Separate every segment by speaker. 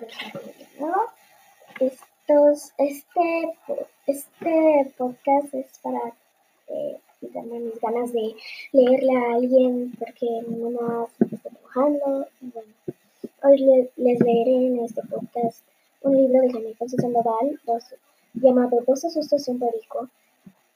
Speaker 1: soy Lorenzo Estos, este, este podcast es para eh, quitarme mis ganas de leerle a alguien porque más me estoy trabajando. hoy les leeré en este podcast un libro de Jaime Sandoval llamado Dos asustos y perico,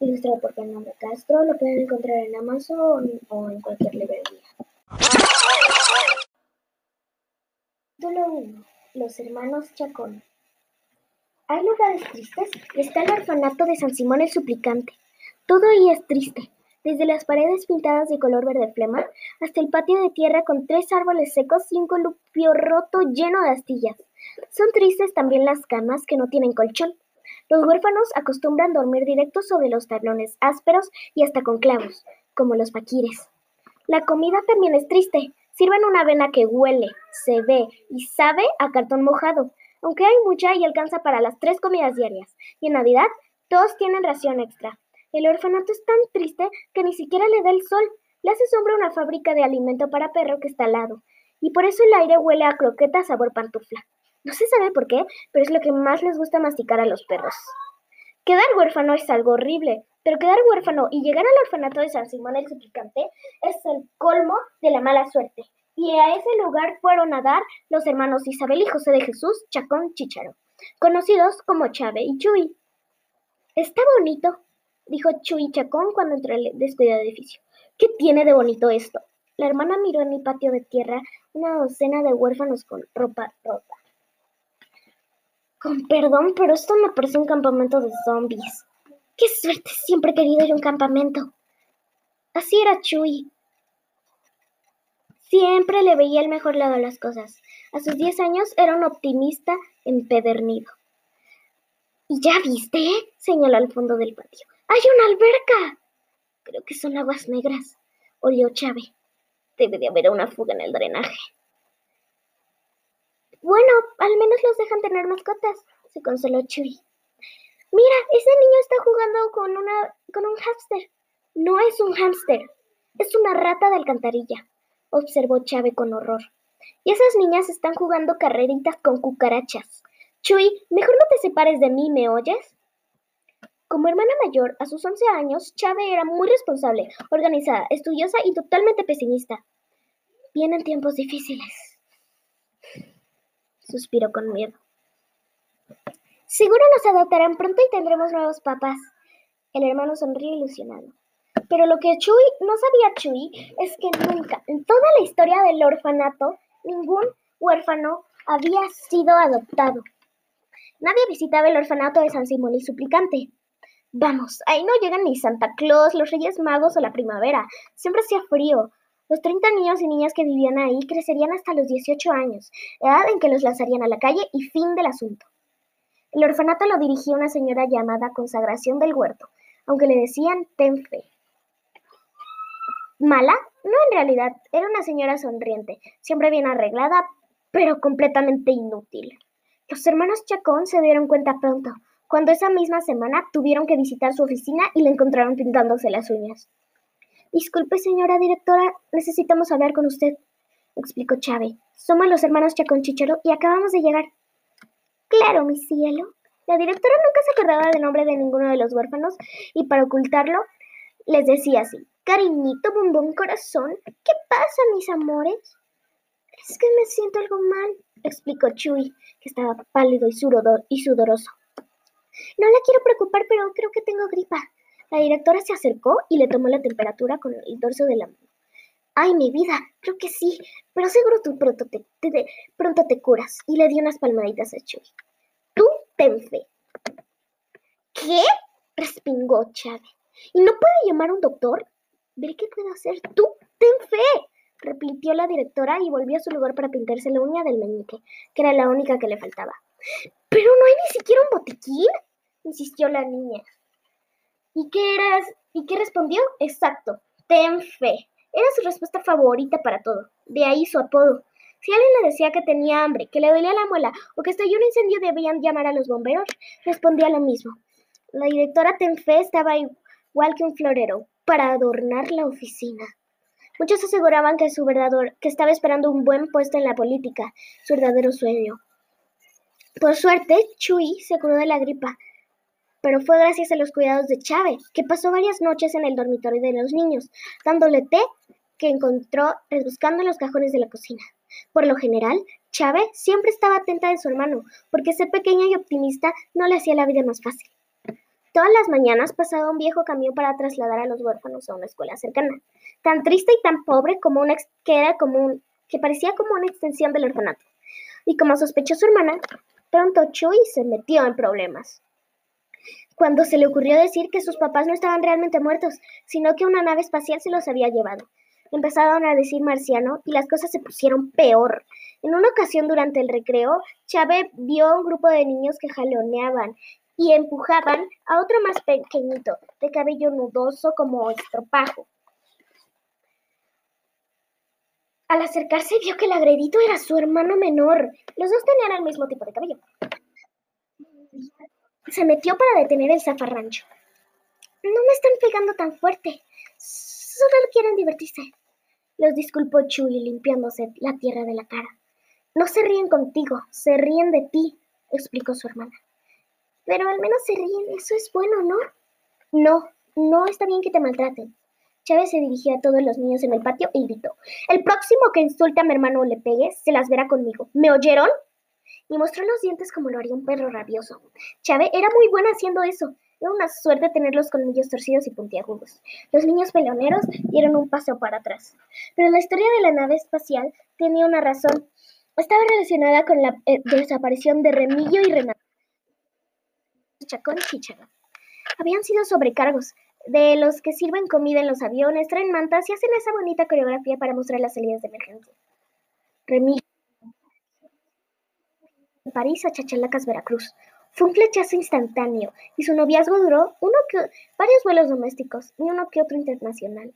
Speaker 1: ilustrado por Fernando Castro. Lo pueden encontrar en Amazon o en cualquier librería. Título 1. Los hermanos Chacón. Hay lugares tristes está el orfanato de San Simón el Suplicante. Todo ahí es triste, desde las paredes pintadas de color verde flema hasta el patio de tierra con tres árboles secos y un columpio roto lleno de astillas. Son tristes también las camas que no tienen colchón. Los huérfanos acostumbran dormir directo sobre los tablones ásperos y hasta con clavos, como los paquires. La comida también es triste. Sirven una avena que huele, se ve y sabe a cartón mojado, aunque hay mucha y alcanza para las tres comidas diarias. Y en Navidad todos tienen ración extra. El orfanato es tan triste que ni siquiera le da el sol. Le hace sombra una fábrica de alimento para perro que está al lado. Y por eso el aire huele a croqueta sabor pantufla. No se sabe por qué, pero es lo que más les gusta masticar a los perros. Quedar huérfano es algo horrible, pero quedar huérfano y llegar al orfanato de San Simón el Suplicante es el colmo de la mala suerte. Y a ese lugar fueron a dar los hermanos Isabel y José de Jesús Chacón Chicharo, conocidos como Chave y Chuy. Está bonito, dijo Chuy Chacón cuando entró el descuidado edificio. ¿Qué tiene de bonito esto? La hermana miró en el patio de tierra una docena de huérfanos con ropa rota. Con perdón, pero esto me parece un campamento de zombies. ¡Qué suerte! Siempre he querido ir a un campamento. Así era Chuy. Siempre le veía el mejor lado a las cosas. A sus diez años era un optimista empedernido. ¿Y ya viste? señaló al fondo del patio. ¡Hay una alberca! Creo que son aguas negras, olió Chave. Debe de haber una fuga en el drenaje. Bueno, al menos los dejan tener mascotas, se consoló Chuy. Mira, ese niño está jugando con una con un hámster. No es un hámster, es una rata de alcantarilla, observó Chave con horror. Y esas niñas están jugando carreritas con cucarachas. Chuy, mejor no te separes de mí, ¿me oyes? Como hermana mayor, a sus once años, Chave era muy responsable, organizada, estudiosa y totalmente pesimista. Vienen tiempos difíciles suspiró con miedo. Seguro nos adoptarán pronto y tendremos nuevos papás. El hermano sonrió ilusionado. Pero lo que Chuy no sabía Chuy es que nunca, en toda la historia del orfanato, ningún huérfano había sido adoptado. Nadie visitaba el orfanato de San Simón y Suplicante. Vamos, ahí no llegan ni Santa Claus, los Reyes Magos o la primavera. Siempre hacía frío. Los 30 niños y niñas que vivían ahí crecerían hasta los 18 años, edad en que los lanzarían a la calle y fin del asunto. El orfanato lo dirigía una señora llamada Consagración del Huerto, aunque le decían ten fe. ¿Mala? No, en realidad, era una señora sonriente, siempre bien arreglada, pero completamente inútil. Los hermanos Chacón se dieron cuenta pronto, cuando esa misma semana tuvieron que visitar su oficina y la encontraron pintándose las uñas. Disculpe, señora directora, necesitamos hablar con usted, explicó Chávez. Somos los hermanos Chacón Chichero y acabamos de llegar. Claro, mi cielo. La directora nunca se acordaba del nombre de ninguno de los huérfanos y para ocultarlo les decía así: Cariñito, bombón, corazón, ¿qué pasa, mis amores? Es que me siento algo mal, explicó Chuy, que estaba pálido y, sudoroso. No la quiero preocupar, pero creo que tengo gripa. La directora se acercó y le tomó la temperatura con el dorso de la mano. Ay, mi vida, creo que sí, pero seguro tú pronto te, pronto te curas. Y le dio unas palmaditas a Chuy. Fe. ¿Qué? respingó Chávez. ¿Y no puede llamar a un doctor? Veré qué puedo hacer. Tú ten fe, repitió la directora y volvió a su lugar para pintarse la uña del meñique, que era la única que le faltaba. Pero no hay ni siquiera un botiquín, insistió la niña. ¿Y qué eras? ¿Y qué respondió? Exacto, ten fe. Era su respuesta favorita para todo. De ahí su apodo. Si alguien le decía que tenía hambre, que le dolía la muela o que estalló un incendio debían llamar a los bomberos, respondía lo mismo. La directora Tenfe estaba igual que un florero, para adornar la oficina. Muchos aseguraban que su verdadero, que estaba esperando un buen puesto en la política, su verdadero sueño. Por suerte, Chuy se curó de la gripa, pero fue gracias a los cuidados de Chávez, que pasó varias noches en el dormitorio de los niños, dándole té que encontró rebuscando en los cajones de la cocina. Por lo general, Chávez siempre estaba atenta de su hermano, porque ser pequeña y optimista no le hacía la vida más fácil. Todas las mañanas pasaba un viejo camión para trasladar a los huérfanos a una escuela cercana, tan triste y tan pobre como una que era como que parecía como una extensión del orfanato. Y como sospechó su hermana, pronto Chuy se metió en problemas. Cuando se le ocurrió decir que sus papás no estaban realmente muertos, sino que una nave espacial se los había llevado. Empezaron a decir marciano y las cosas se pusieron peor. En una ocasión durante el recreo, Chávez vio a un grupo de niños que jaloneaban y empujaban a otro más pequeñito, de cabello nudoso como estropajo. Al acercarse vio que el agredido era su hermano menor. Los dos tenían el mismo tipo de cabello. Se metió para detener el zafarrancho. No me están pegando tan fuerte. Solo quieren divertirse. Los disculpó Chuy limpiándose la tierra de la cara. No se ríen contigo, se ríen de ti, explicó su hermana. Pero al menos se ríen, eso es bueno, ¿no? No, no está bien que te maltraten. Chávez se dirigió a todos los niños en el patio y gritó: El próximo que insulte a mi hermano o le pegue, se las verá conmigo. ¿Me oyeron? Y mostró los dientes como lo haría un perro rabioso. Chávez era muy buena haciendo eso. Era una suerte tener los colmillos torcidos y puntiagudos. Los niños peleoneros dieron un paso para atrás. Pero la historia de la nave espacial tenía una razón. Estaba relacionada con la eh, desaparición de Remillo y Renato. Chacón y Habían sido sobrecargos, de los que sirven comida en los aviones, traen mantas y hacen esa bonita coreografía para mostrar las salidas de emergencia. Remillo. París a Chachalacas, Veracruz. Fue un flechazo instantáneo y su noviazgo duró uno que, varios vuelos domésticos y uno que otro internacional.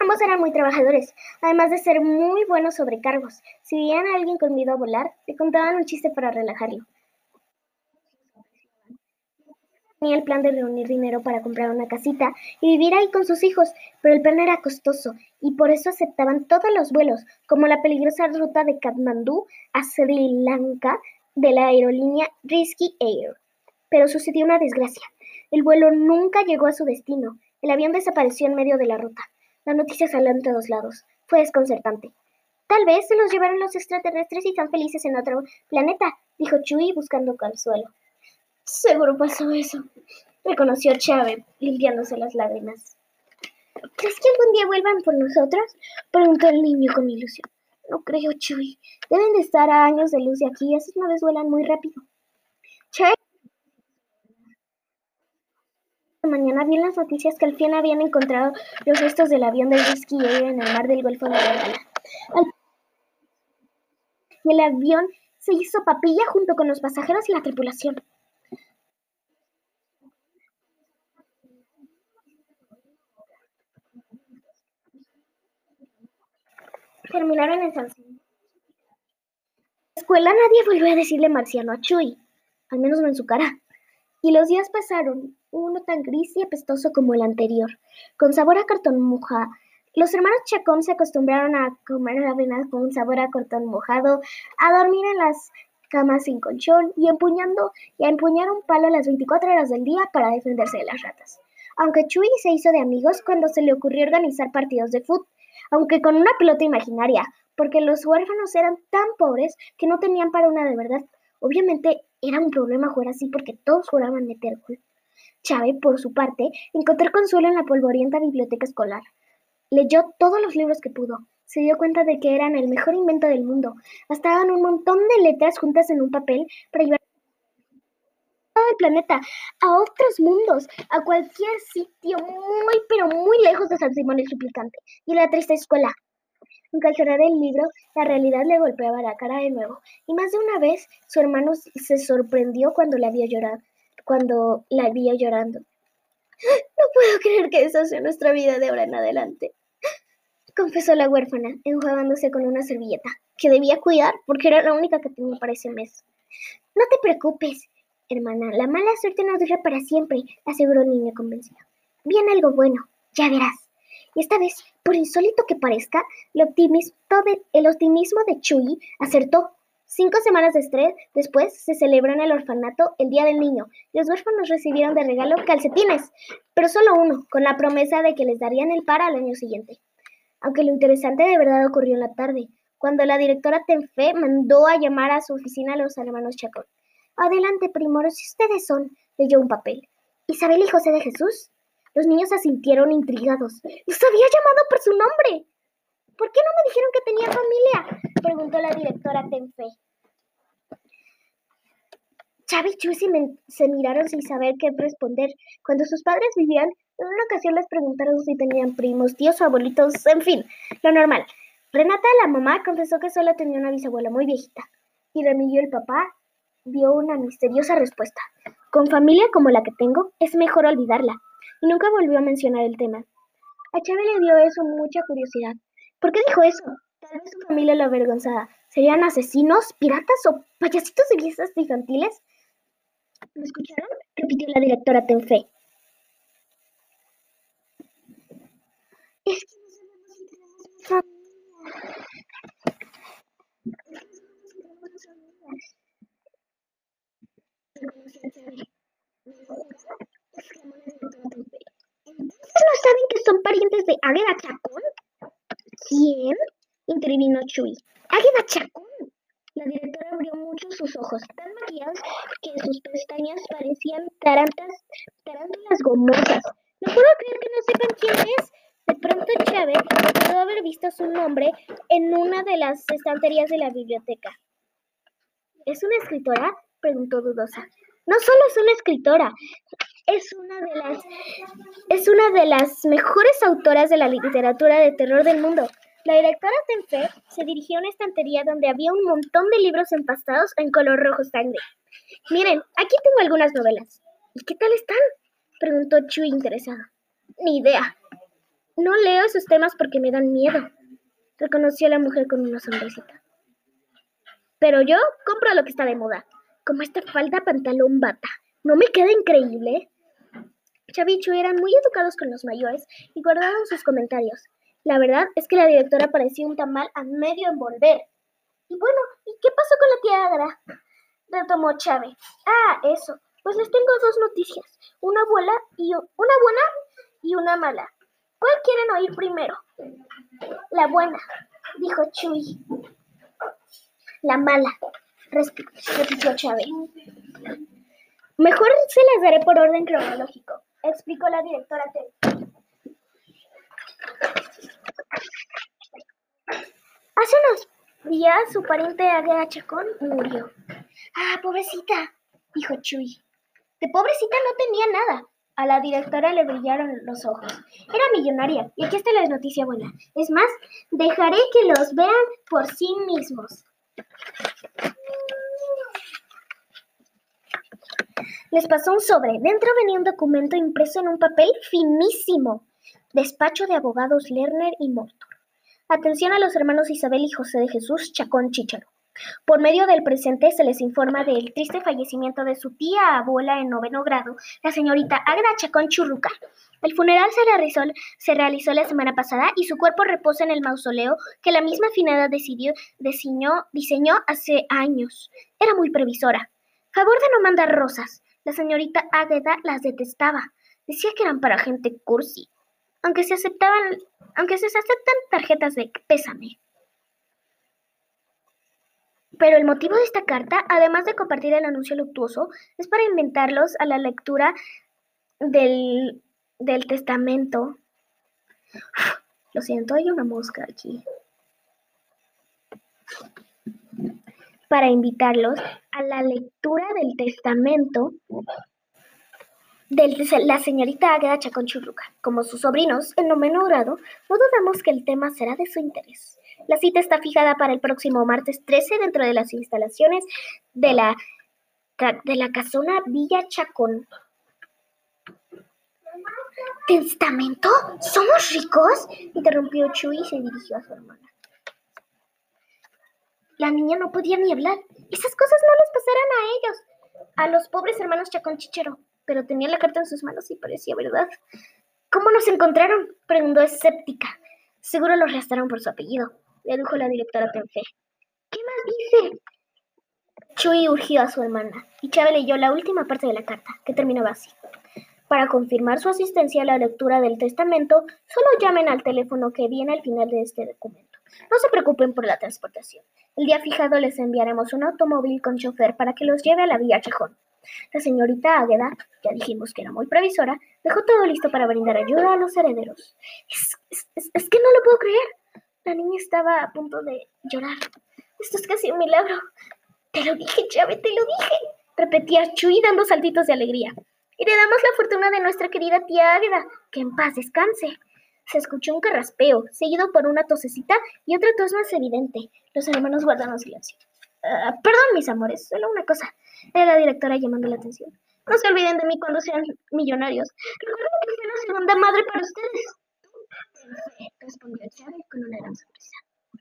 Speaker 1: Ambos eran muy trabajadores, además de ser muy buenos sobrecargos. Si veían a alguien con a volar, le contaban un chiste para relajarlo. Tenía el plan de reunir dinero para comprar una casita y vivir ahí con sus hijos, pero el plan era costoso y por eso aceptaban todos los vuelos, como la peligrosa ruta de Katmandú a Sri Lanka de la aerolínea Risky Air. Pero sucedió una desgracia. El vuelo nunca llegó a su destino. El avión desapareció en medio de la ruta. La noticia salió en todos lados. Fue desconcertante. Tal vez se los llevaron los extraterrestres y están felices en otro planeta, dijo Chui buscando consuelo. Seguro pasó eso, reconoció Chávez, limpiándose las lágrimas. ¿Crees que algún día vuelvan por nosotros? preguntó el niño con ilusión. No creo, Chuy. Deben de estar a años de luz de aquí. Esas naves vuelan muy rápido. Che. Mañana vi en las noticias que al fin habían encontrado los restos del avión del Air en el mar del Golfo de. Y el avión se hizo papilla junto con los pasajeros y la tripulación. Terminaron en San En la escuela nadie volvió a decirle marciano a Chuy, al menos no en su cara. Y los días pasaron, uno tan gris y apestoso como el anterior, con sabor a cartón mojado. Los hermanos Chacón se acostumbraron a comer avena con sabor a cartón mojado, a dormir en las camas sin colchón y empuñando y a empuñar un palo las 24 horas del día para defenderse de las ratas. Aunque Chuy se hizo de amigos cuando se le ocurrió organizar partidos de fútbol aunque con una pelota imaginaria, porque los huérfanos eran tan pobres que no tenían para una de verdad. Obviamente era un problema jugar así porque todos juraban meter gol. Chávez, por su parte, encontró consuelo en la polvorienta biblioteca escolar. Leyó todos los libros que pudo. Se dio cuenta de que eran el mejor invento del mundo. Bastaban un montón de letras juntas en un papel para llevar el planeta, a otros mundos, a cualquier sitio muy, pero muy lejos de San Simón el Suplicante y la triste escuela. Aunque al el libro, la realidad le golpeaba la cara de nuevo, y más de una vez su hermano se sorprendió cuando la vio llorar, cuando la vio llorando. No puedo creer que esa sea nuestra vida de ahora en adelante, confesó la huérfana, enjuagándose con una servilleta, que debía cuidar porque era la única que tenía para ese mes. No te preocupes, Hermana, la mala suerte no dura para siempre, aseguró el niño convencido. Viene algo bueno, ya verás. Y esta vez, por insólito que parezca, el optimismo de, de Chuy acertó. Cinco semanas después se celebró en el orfanato el Día del Niño. Los huérfanos recibieron de regalo calcetines, pero solo uno, con la promesa de que les darían el par al año siguiente. Aunque lo interesante de verdad ocurrió en la tarde, cuando la directora Tenfe mandó a llamar a su oficina a los hermanos Chacón. Adelante, primores, si ustedes son, leyó un papel. ¿Isabel y José de Jesús? Los niños asintieron intrigados. ¡Los había llamado por su nombre! ¿Por qué no me dijeron que tenía familia? Preguntó la directora Tenfe. Chávez y Chuy se, miraron sin saber qué responder. Cuando sus padres vivían, en una ocasión les preguntaron si tenían primos, tíos o abuelitos, en fin, lo normal. Renata, la mamá, confesó que solo tenía una bisabuela muy viejita. Y Remilio, el papá, dio una misteriosa respuesta. Con familia como la que tengo, es mejor olvidarla. Y nunca volvió a mencionar el tema. A Chávez le dio eso mucha curiosidad. ¿Por qué dijo eso? Tal vez su familia lo avergonzaba. ¿Serían asesinos, piratas o payasitos de fiestas infantiles? ¿Lo escucharon? Repitió la directora Tenfe. Es que ¿Entonces no saben que son parientes de Águeda Chacón? ¿Quién? intervino Chuy. ¡Águeda Chacón! La directora abrió mucho sus ojos, tan maquillados que sus pestañas parecían tarantas, tarántulas gomosas. No puedo creer que no sepan quién es. De pronto Chávez pudo haber visto su nombre en una de las estanterías de la biblioteca. ¿Es una escritora? Preguntó dudosa. No solo es una escritora, es una de las es una de las mejores autoras de la literatura de terror del mundo. La directora Tenfe se dirigió a una estantería donde había un montón de libros empastados en color rojo sangre. Miren, aquí tengo algunas novelas. ¿Y qué tal están? preguntó Chuy interesado. Ni idea. No leo esos temas porque me dan miedo, reconoció la mujer con una sonrisita. Pero yo compro lo que está de moda, como esta falda pantalón bata. ¿No me queda increíble? Chavi y Chuy eran muy educados con los mayores y guardaban sus comentarios. La verdad es que la directora parecía un tamal a medio envolver. Y bueno, ¿y qué pasó con la tía? Retomó Chávez. Ah, eso. Pues les tengo dos noticias. Una buena y una buena y una mala. ¿Cuál quieren oír primero? La buena, dijo Chuy. La mala, repitió Chávez. Mejor se las daré por orden cronológico, explicó la directora Hace unos días su pariente Águeda Chacón murió. Ah, pobrecita, dijo Chuy. De pobrecita no tenía nada. A la directora le brillaron los ojos. Era millonaria, y aquí está la noticia buena. Es más, dejaré que los vean por sí mismos. Les pasó un sobre. Dentro venía un documento impreso en un papel finísimo. Despacho de abogados Lerner y Morton. Atención a los hermanos Isabel y José de Jesús Chacón Chicharo. Por medio del presente se les informa del triste fallecimiento de su tía abuela en noveno grado, la señorita Agra Chacón Churruca. El funeral se realizó, se realizó, la semana pasada y su cuerpo reposa en el mausoleo que la misma finada decidió, diseñó, diseñó hace años. Era muy previsora. Favor de no mandar rosas. La señorita Águeda las detestaba. Decía que eran para gente cursi aunque se aceptaban, aunque se aceptan tarjetas de pésame. Pero el motivo de esta carta, además de compartir el anuncio luctuoso, es para inventarlos a la lectura del, del testamento. Lo siento, hay una mosca aquí. Para invitarlos a la lectura del testamento de la señorita Águeda Chacón Churruca. Como sus sobrinos, en noveno grado, no dudamos que el tema será de su interés. La cita está fijada para el próximo martes 13 dentro de las instalaciones de la, de la casona Villa Chacón. ¿Testamento? ¿Somos ricos? interrumpió Chuy y se dirigió a su hermana. La niña no podía ni hablar. Esas cosas no les pasarán a ellos, a los pobres hermanos Chacón Chichero pero tenía la carta en sus manos y parecía verdad. ¿Cómo nos encontraron? preguntó escéptica. Seguro los arrestaron por su apellido, le dijo la directora Tenfe. ¿Qué más dice? Chuy urgió a su hermana, y Chávez leyó la última parte de la carta, que terminaba así. Para confirmar su asistencia a la lectura del testamento, solo llamen al teléfono que viene al final de este documento. No se preocupen por la transportación. El día fijado les enviaremos un automóvil con chofer para que los lleve a la Villa Chejón. La señorita Águeda, ya dijimos que era muy previsora, dejó todo listo para brindar ayuda a los herederos. Es, que no lo puedo creer. La niña estaba a punto de llorar. Esto es casi un milagro. Te lo dije, Chávez, te lo dije. Repetía Chuy dando saltitos de alegría. Y le damos la fortuna de nuestra querida tía Águeda. Que en paz descanse se escuchó un carraspeo, seguido por una tosecita y otra tos más evidente. Los hermanos guardaron silencio. Uh, perdón, mis amores, solo una cosa. Era la directora llamando la atención. No se olviden de mí cuando sean millonarios. Recuerden que soy la segunda madre para ustedes. Respondió Chávez con una gran sonrisa.